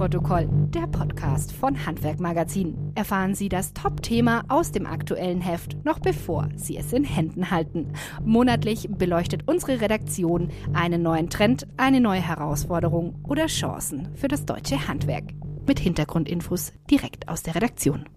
Abnahmeprotokoll, der Podcast von Handwerk Magazin. Erfahren Sie das Top-Thema aus dem aktuellen Heft, noch bevor Sie es in Händen halten. Monatlich beleuchtet unsere Redaktion einen neuen Trend, eine neue Herausforderung oder Chancen für das deutsche Handwerk. Mit Hintergrundinfos direkt aus der Redaktion.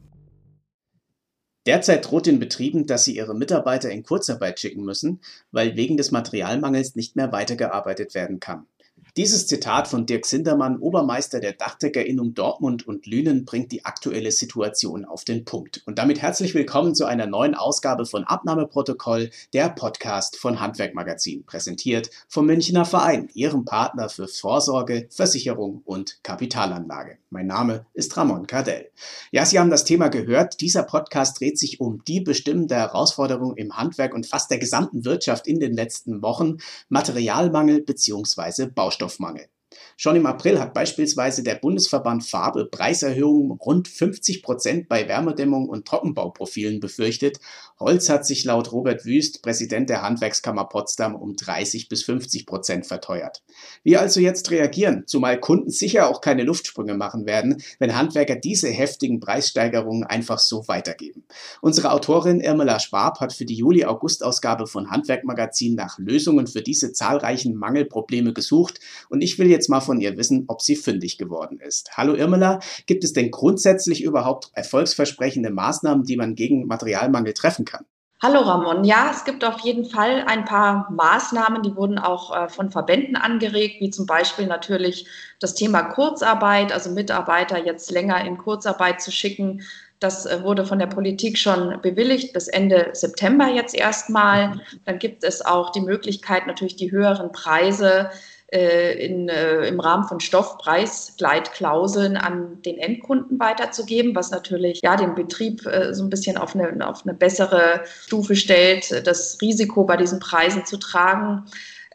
Derzeit droht den Betrieben, dass sie ihre Mitarbeiter in Kurzarbeit schicken müssen, weil wegen des Materialmangels nicht mehr weitergearbeitet werden kann. Dieses Zitat von Dirk Sindermann, Obermeister der Dachdeckerinnung Dortmund und Lünen, bringt die aktuelle Situation auf den Punkt. Und damit herzlich willkommen zu einer neuen Ausgabe von Abnahmeprotokoll, der Podcast von Handwerkmagazin, präsentiert vom Münchner Verein, ihrem Partner für Vorsorge, Versicherung und Kapitalanlage. Mein Name ist Ramon Cardell. Ja, Sie haben das Thema gehört. Dieser Podcast dreht sich um die bestimmende Herausforderung im Handwerk und fast der gesamten Wirtschaft in den letzten Wochen, Materialmangel bzw. Baustoff. Nährstoffmangel. Schon im April hat beispielsweise der Bundesverband Farbe Preiserhöhungen rund 50 Prozent bei Wärmedämmung und Trockenbauprofilen befürchtet. Holz hat sich laut Robert Wüst, Präsident der Handwerkskammer Potsdam, um 30 bis 50 Prozent verteuert. Wie also jetzt reagieren, zumal Kunden sicher auch keine Luftsprünge machen werden, wenn Handwerker diese heftigen Preissteigerungen einfach so weitergeben. Unsere Autorin Irmela Schwab hat für die Juli-August-Ausgabe von Handwerkmagazin nach Lösungen für diese zahlreichen Mangelprobleme gesucht und ich will jetzt mal von ihr wissen, ob sie fündig geworden ist. Hallo Irmela, gibt es denn grundsätzlich überhaupt erfolgsversprechende Maßnahmen, die man gegen Materialmangel treffen kann? Hallo Ramon. Ja, es gibt auf jeden Fall ein paar Maßnahmen, die wurden auch äh, von Verbänden angeregt, wie zum Beispiel natürlich das Thema Kurzarbeit, also Mitarbeiter jetzt länger in Kurzarbeit zu schicken. Das äh, wurde von der Politik schon bewilligt bis Ende September jetzt erstmal. Dann gibt es auch die Möglichkeit, natürlich die höheren Preise in, äh, im Rahmen von Stoffpreisgleitklauseln an den Endkunden weiterzugeben, was natürlich ja den Betrieb äh, so ein bisschen auf eine, auf eine bessere Stufe stellt, das Risiko bei diesen Preisen zu tragen.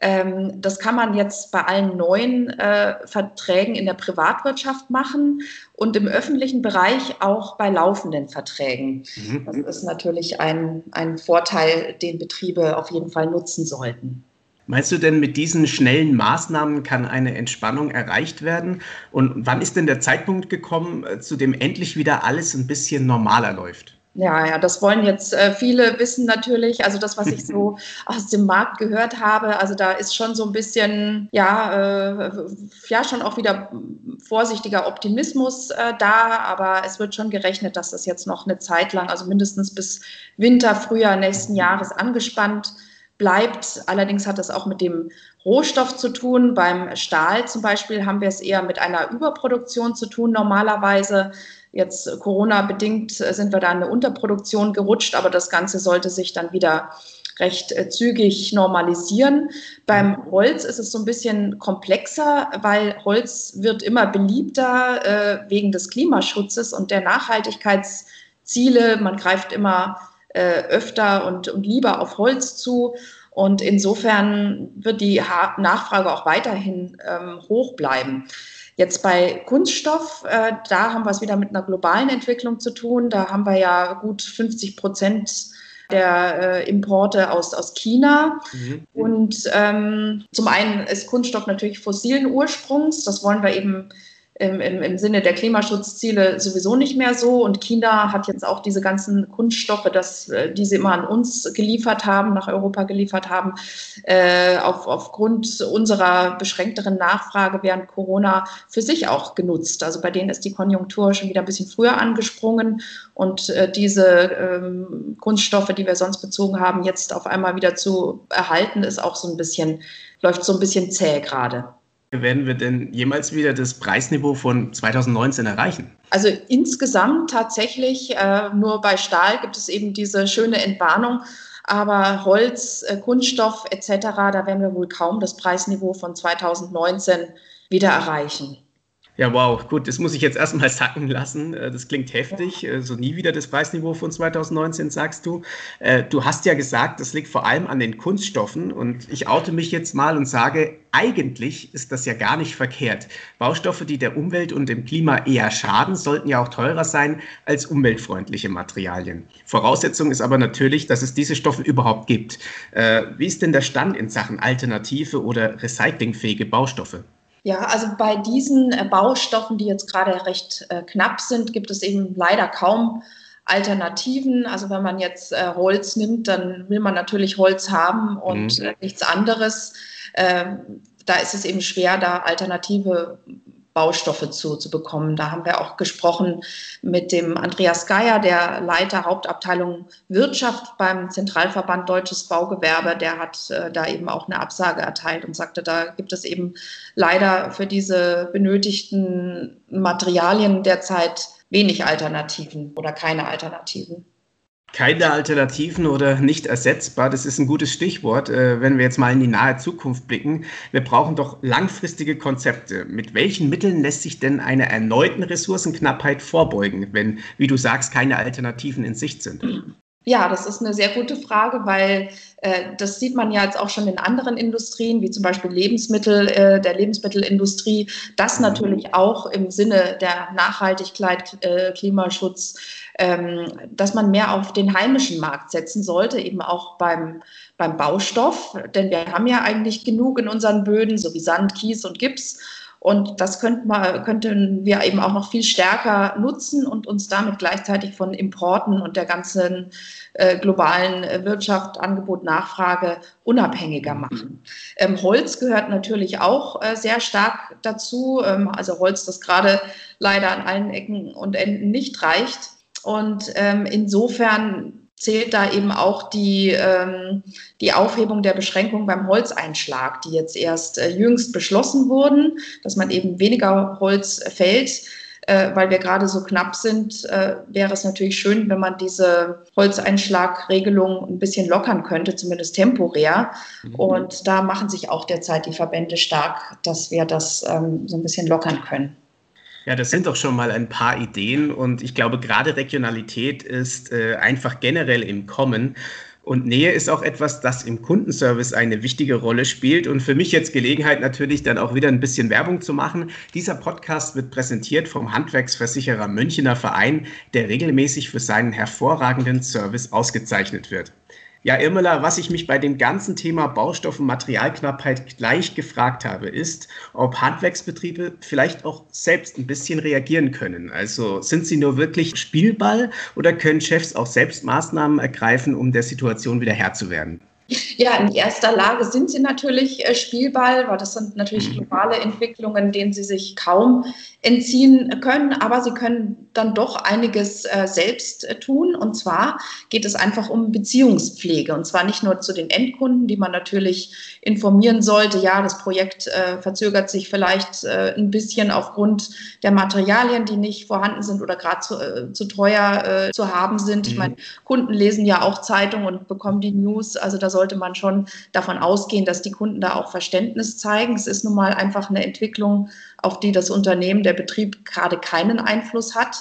Ähm, das kann man jetzt bei allen neuen äh, Verträgen in der Privatwirtschaft machen und im öffentlichen Bereich auch bei laufenden Verträgen. Mhm. Das ist natürlich ein, ein Vorteil, den Betriebe auf jeden Fall nutzen sollten. Meinst du denn, mit diesen schnellen Maßnahmen kann eine Entspannung erreicht werden? Und wann ist denn der Zeitpunkt gekommen, äh, zu dem endlich wieder alles ein bisschen normaler läuft? Ja, ja, das wollen jetzt äh, viele wissen natürlich. Also das, was ich so aus dem Markt gehört habe, also da ist schon so ein bisschen, ja, äh, ja, schon auch wieder vorsichtiger Optimismus äh, da, aber es wird schon gerechnet, dass das jetzt noch eine Zeit lang, also mindestens bis Winter, Frühjahr nächsten Jahres angespannt bleibt. Allerdings hat das auch mit dem Rohstoff zu tun. Beim Stahl zum Beispiel haben wir es eher mit einer Überproduktion zu tun normalerweise. Jetzt Corona-bedingt sind wir da in eine Unterproduktion gerutscht, aber das Ganze sollte sich dann wieder recht äh, zügig normalisieren. Beim Holz ist es so ein bisschen komplexer, weil Holz wird immer beliebter äh, wegen des Klimaschutzes und der Nachhaltigkeitsziele. Man greift immer äh, öfter und, und lieber auf Holz zu. Und insofern wird die ha Nachfrage auch weiterhin ähm, hoch bleiben. Jetzt bei Kunststoff, äh, da haben wir es wieder mit einer globalen Entwicklung zu tun. Da haben wir ja gut 50 Prozent der äh, Importe aus, aus China. Mhm. Und ähm, zum einen ist Kunststoff natürlich fossilen Ursprungs. Das wollen wir eben im, im, im Sinne der Klimaschutzziele sowieso nicht mehr so. Und China hat jetzt auch diese ganzen Kunststoffe, das, äh, die sie immer an uns geliefert haben, nach Europa geliefert haben, äh, auf, aufgrund unserer beschränkteren Nachfrage während Corona für sich auch genutzt. Also bei denen ist die Konjunktur schon wieder ein bisschen früher angesprungen und äh, diese ähm, Kunststoffe, die wir sonst bezogen haben, jetzt auf einmal wieder zu erhalten, ist auch so ein bisschen, läuft so ein bisschen zäh gerade. Werden wir denn jemals wieder das Preisniveau von 2019 erreichen? Also insgesamt tatsächlich, äh, nur bei Stahl gibt es eben diese schöne Entwarnung. Aber Holz, äh, Kunststoff etc., da werden wir wohl kaum das Preisniveau von 2019 wieder erreichen. Ja, wow, gut, das muss ich jetzt erstmal sacken lassen. Äh, das klingt heftig. Äh, so nie wieder das Preisniveau von 2019, sagst du. Äh, du hast ja gesagt, das liegt vor allem an den Kunststoffen. Und ich oute mich jetzt mal und sage, eigentlich ist das ja gar nicht verkehrt. Baustoffe, die der Umwelt und dem Klima eher schaden, sollten ja auch teurer sein als umweltfreundliche Materialien. Voraussetzung ist aber natürlich, dass es diese Stoffe überhaupt gibt. Wie ist denn der Stand in Sachen alternative oder recyclingfähige Baustoffe? Ja, also bei diesen äh, Baustoffen, die jetzt gerade recht äh, knapp sind, gibt es eben leider kaum Alternativen. Also wenn man jetzt äh, Holz nimmt, dann will man natürlich Holz haben und mhm. nichts anderes. Ähm, da ist es eben schwer, da alternative Baustoffe zu, zu bekommen. Da haben wir auch gesprochen mit dem Andreas Geier, der Leiter Hauptabteilung Wirtschaft beim Zentralverband Deutsches Baugewerbe. Der hat äh, da eben auch eine Absage erteilt und sagte, da gibt es eben leider für diese benötigten Materialien derzeit wenig Alternativen oder keine Alternativen. Keine Alternativen oder nicht ersetzbar, das ist ein gutes Stichwort, äh, wenn wir jetzt mal in die nahe Zukunft blicken. Wir brauchen doch langfristige Konzepte. Mit welchen Mitteln lässt sich denn einer erneuten Ressourcenknappheit vorbeugen, wenn, wie du sagst, keine Alternativen in Sicht sind? Ja, das ist eine sehr gute Frage, weil äh, das sieht man ja jetzt auch schon in anderen Industrien, wie zum Beispiel Lebensmittel, äh, der Lebensmittelindustrie, dass mhm. natürlich auch im Sinne der Nachhaltigkeit, äh, Klimaschutz, dass man mehr auf den heimischen Markt setzen sollte, eben auch beim, beim Baustoff. Denn wir haben ja eigentlich genug in unseren Böden, so wie Sand, Kies und Gips. Und das könnten wir, könnten wir eben auch noch viel stärker nutzen und uns damit gleichzeitig von Importen und der ganzen äh, globalen Wirtschaft, Angebot, Nachfrage unabhängiger machen. Ähm, Holz gehört natürlich auch äh, sehr stark dazu. Ähm, also Holz, das gerade leider an allen Ecken und Enden nicht reicht. Und ähm, insofern zählt da eben auch die, ähm, die Aufhebung der Beschränkung beim Holzeinschlag, die jetzt erst äh, jüngst beschlossen wurden, dass man eben weniger Holz fällt. Äh, weil wir gerade so knapp sind, äh, wäre es natürlich schön, wenn man diese Holzeinschlagregelung ein bisschen lockern könnte, zumindest temporär. Mhm. Und da machen sich auch derzeit die Verbände stark, dass wir das ähm, so ein bisschen lockern können. Ja, das sind doch schon mal ein paar Ideen und ich glaube, gerade Regionalität ist äh, einfach generell im Kommen. Und Nähe ist auch etwas, das im Kundenservice eine wichtige Rolle spielt. Und für mich jetzt Gelegenheit natürlich dann auch wieder ein bisschen Werbung zu machen. Dieser Podcast wird präsentiert vom Handwerksversicherer Münchener Verein, der regelmäßig für seinen hervorragenden Service ausgezeichnet wird. Ja, Irmela, was ich mich bei dem ganzen Thema Baustoff- und Materialknappheit gleich gefragt habe, ist, ob Handwerksbetriebe vielleicht auch selbst ein bisschen reagieren können. Also sind sie nur wirklich Spielball oder können Chefs auch selbst Maßnahmen ergreifen, um der Situation wieder Herr zu werden? Ja, in erster Lage sind sie natürlich äh, Spielball, weil das sind natürlich mhm. globale Entwicklungen, denen sie sich kaum entziehen können, aber sie können dann doch einiges äh, selbst äh, tun. Und zwar geht es einfach um Beziehungspflege. Und zwar nicht nur zu den Endkunden, die man natürlich informieren sollte. Ja, das Projekt verzögert sich vielleicht ein bisschen aufgrund der Materialien, die nicht vorhanden sind oder gerade zu, zu teuer zu haben sind. Mhm. Ich meine, Kunden lesen ja auch Zeitungen und bekommen die News. Also da sollte man schon davon ausgehen, dass die Kunden da auch Verständnis zeigen. Es ist nun mal einfach eine Entwicklung, auf die das Unternehmen, der Betrieb gerade keinen Einfluss hat.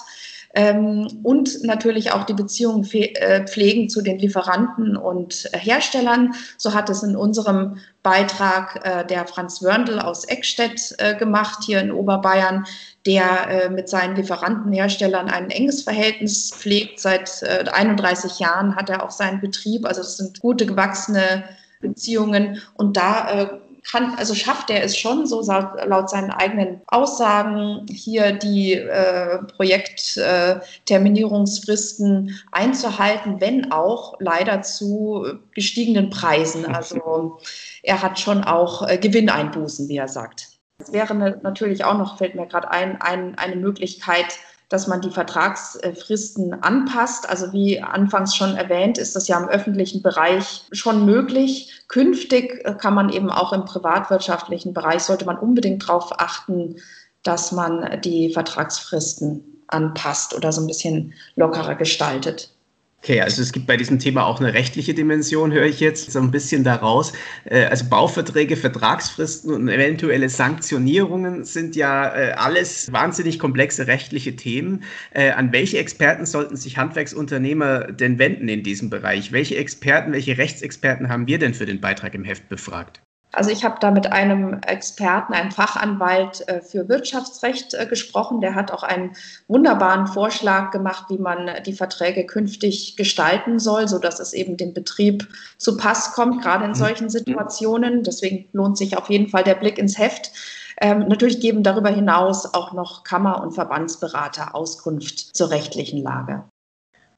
Ähm, und natürlich auch die Beziehungen äh, pflegen zu den Lieferanten und Herstellern. So hat es in unserem Beitrag äh, der Franz Wörndl aus Eckstedt äh, gemacht, hier in Oberbayern, der mit seinen Lieferantenherstellern ein enges Verhältnis pflegt. Seit 31 Jahren hat er auch seinen Betrieb. Also es sind gute gewachsene Beziehungen. Und da kann, also schafft er es schon, so laut seinen eigenen Aussagen, hier die äh, Projektterminierungsfristen äh, einzuhalten, wenn auch leider zu gestiegenen Preisen. Also er hat schon auch äh, Gewinneinbußen, wie er sagt. Es wäre natürlich auch noch, fällt mir gerade ein, ein, eine Möglichkeit, dass man die Vertragsfristen anpasst. Also wie anfangs schon erwähnt, ist das ja im öffentlichen Bereich schon möglich. Künftig kann man eben auch im privatwirtschaftlichen Bereich, sollte man unbedingt darauf achten, dass man die Vertragsfristen anpasst oder so ein bisschen lockerer gestaltet. Okay, also es gibt bei diesem Thema auch eine rechtliche Dimension, höre ich jetzt so ein bisschen daraus. Äh, also Bauverträge, Vertragsfristen und eventuelle Sanktionierungen sind ja äh, alles wahnsinnig komplexe rechtliche Themen. Äh, an welche Experten sollten sich Handwerksunternehmer denn wenden in diesem Bereich? Welche Experten, welche Rechtsexperten haben wir denn für den Beitrag im Heft befragt? Also ich habe da mit einem Experten, einem Fachanwalt äh, für Wirtschaftsrecht äh, gesprochen. Der hat auch einen wunderbaren Vorschlag gemacht, wie man die Verträge künftig gestalten soll, sodass es eben dem Betrieb zu Pass kommt, gerade in mhm. solchen Situationen. Deswegen lohnt sich auf jeden Fall der Blick ins Heft. Ähm, natürlich geben darüber hinaus auch noch Kammer- und Verbandsberater Auskunft zur rechtlichen Lage.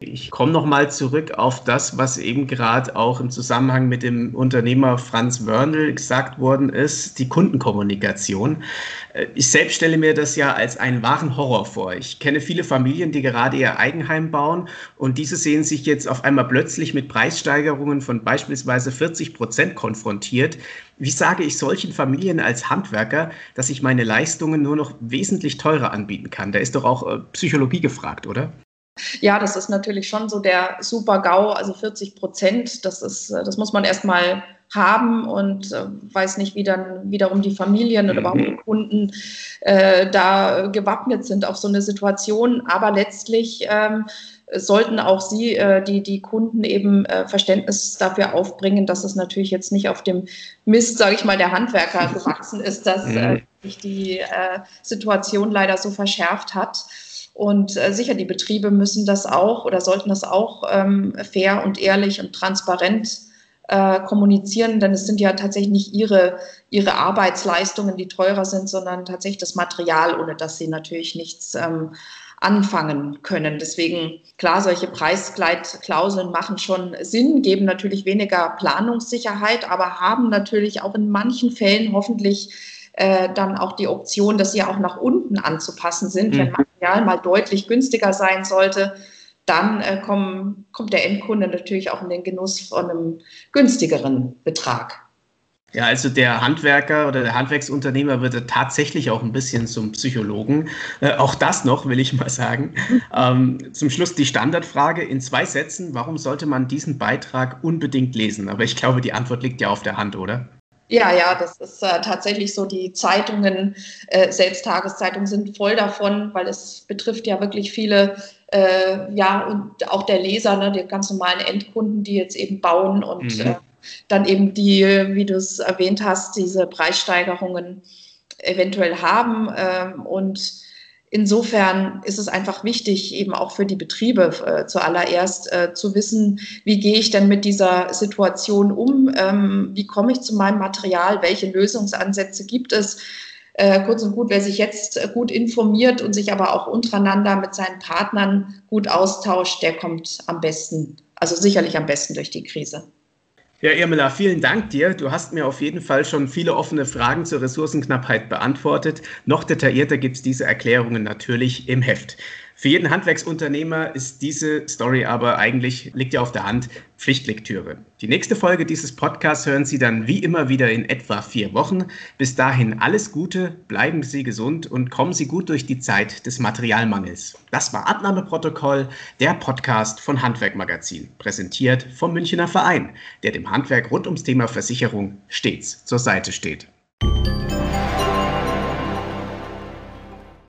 Ich komme nochmal zurück auf das, was eben gerade auch im Zusammenhang mit dem Unternehmer Franz Wörnl gesagt worden ist, die Kundenkommunikation. Äh, ich selbst stelle mir das ja als einen wahren Horror vor. Ich kenne viele Familien, die gerade ihr Eigenheim bauen und diese sehen sich jetzt auf einmal plötzlich mit Preissteigerungen von beispielsweise 40 Prozent konfrontiert. Wie sage ich solchen Familien als Handwerker, dass ich meine Leistungen nur noch wesentlich teurer anbieten kann? Da ist doch auch äh, Psychologie gefragt, oder? Ja, das ist natürlich schon so der Super-GAU, also 40 Prozent. Das, ist, das muss man erstmal haben und äh, weiß nicht, wie dann wiederum die Familien oder warum die mhm. Kunden äh, da gewappnet sind auf so eine Situation. Aber letztlich ähm, sollten auch Sie, äh, die, die Kunden eben äh, Verständnis dafür aufbringen, dass es natürlich jetzt nicht auf dem Mist, sage ich mal, der Handwerker gewachsen ist, dass äh, mhm. sich die äh, Situation leider so verschärft hat. Und äh, sicher, die Betriebe müssen das auch oder sollten das auch ähm, fair und ehrlich und transparent äh, kommunizieren, denn es sind ja tatsächlich nicht ihre, ihre Arbeitsleistungen, die teurer sind, sondern tatsächlich das Material, ohne dass sie natürlich nichts ähm, anfangen können. Deswegen, klar, solche Preisgleitklauseln machen schon Sinn, geben natürlich weniger Planungssicherheit, aber haben natürlich auch in manchen Fällen hoffentlich äh, dann auch die Option, dass sie auch nach unten anzupassen sind. Mhm. Wenn Material mal deutlich günstiger sein sollte, dann äh, kommen, kommt der Endkunde natürlich auch in den Genuss von einem günstigeren Betrag. Ja, also der Handwerker oder der Handwerksunternehmer wird tatsächlich auch ein bisschen zum Psychologen. Äh, auch das noch, will ich mal sagen. Ähm, zum Schluss die Standardfrage in zwei Sätzen. Warum sollte man diesen Beitrag unbedingt lesen? Aber ich glaube, die Antwort liegt ja auf der Hand, oder? Ja, ja, das ist äh, tatsächlich so. Die Zeitungen, äh, selbst Tageszeitungen sind voll davon, weil es betrifft ja wirklich viele, äh, ja, und auch der Leser, ne, die ganz normalen Endkunden, die jetzt eben bauen und mhm. äh, dann eben die, wie du es erwähnt hast, diese Preissteigerungen eventuell haben. Ähm, und insofern ist es einfach wichtig, eben auch für die Betriebe äh, zuallererst äh, zu wissen, wie gehe ich denn mit dieser Situation um, ähm, wie komme ich zu meinem Material, welche Lösungsansätze gibt es. Äh, kurz und gut, wer sich jetzt äh, gut informiert und sich aber auch untereinander mit seinen Partnern gut austauscht, der kommt am besten, also sicherlich am besten durch die Krise. Ja, Irmela, vielen Dank dir. Du hast mir auf jeden Fall schon viele offene Fragen zur Ressourcenknappheit beantwortet. Noch detaillierter gibt es diese Erklärungen natürlich im Heft. Für jeden Handwerksunternehmer ist diese Story aber eigentlich, liegt ja auf der Hand, Pflichtlektüre. Die nächste Folge dieses Podcasts hören Sie dann wie immer wieder in etwa vier Wochen. Bis dahin alles Gute, bleiben Sie gesund und kommen Sie gut durch die Zeit des Materialmangels. Das war Abnahmeprotokoll, der Podcast von Handwerkmagazin, präsentiert vom Münchner Verein, der dem Handwerk rund ums Thema Versicherung stets zur Seite steht.